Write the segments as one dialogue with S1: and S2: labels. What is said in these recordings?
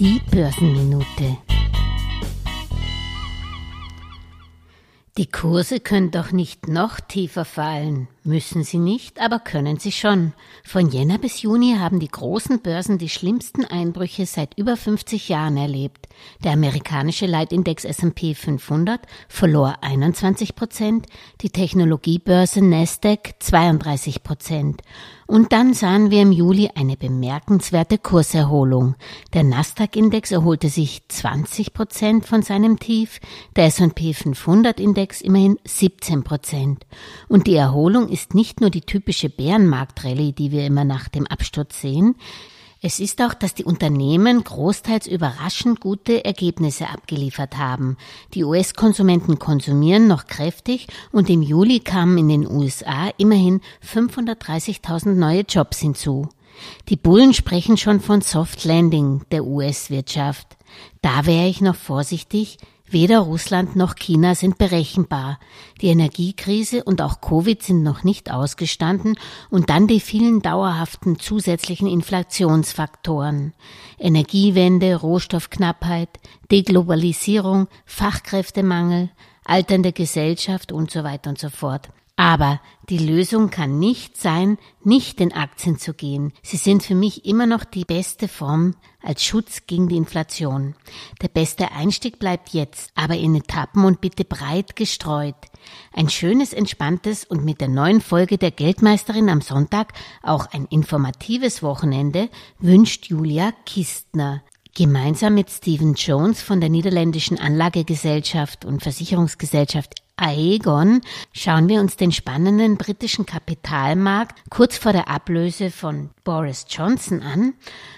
S1: Die Börsenminute. Die Kurse können doch nicht noch tiefer fallen. Müssen sie nicht, aber können sie schon. Von Jänner bis Juni haben die großen Börsen die schlimmsten Einbrüche seit über 50 Jahren erlebt. Der amerikanische Leitindex S&P 500 verlor 21 Prozent, die Technologiebörse Nasdaq 32 Prozent. Und dann sahen wir im Juli eine bemerkenswerte Kurserholung. Der Nasdaq-Index erholte sich 20 Prozent von seinem Tief, der S&P 500-Index immerhin 17 Prozent. Und die Erholung ist nicht nur die typische Bärenmarkt-Rallye, die wir immer nach dem Absturz sehen. Es ist auch, dass die Unternehmen großteils überraschend gute Ergebnisse abgeliefert haben. Die US-Konsumenten konsumieren noch kräftig und im Juli kamen in den USA immerhin 530.000 neue Jobs hinzu. Die Bullen sprechen schon von Soft Landing der US-Wirtschaft. Da wäre ich noch vorsichtig, Weder Russland noch China sind berechenbar. Die Energiekrise und auch Covid sind noch nicht ausgestanden und dann die vielen dauerhaften zusätzlichen Inflationsfaktoren. Energiewende, Rohstoffknappheit, Deglobalisierung, Fachkräftemangel, alternde Gesellschaft und so weiter und so fort. Aber die Lösung kann nicht sein, nicht in Aktien zu gehen. Sie sind für mich immer noch die beste Form als Schutz gegen die Inflation. Der beste Einstieg bleibt jetzt, aber in Etappen und bitte breit gestreut. Ein schönes, entspanntes und mit der neuen Folge der Geldmeisterin am Sonntag auch ein informatives Wochenende wünscht Julia Kistner. Gemeinsam mit Stephen Jones von der niederländischen Anlagegesellschaft und Versicherungsgesellschaft Aegon schauen wir uns den spannenden britischen Kapitalmarkt kurz vor der Ablöse von Boris Johnson an,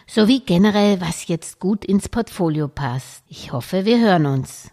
S1: sowie generell, was jetzt gut ins Portfolio passt. Ich hoffe, wir hören uns.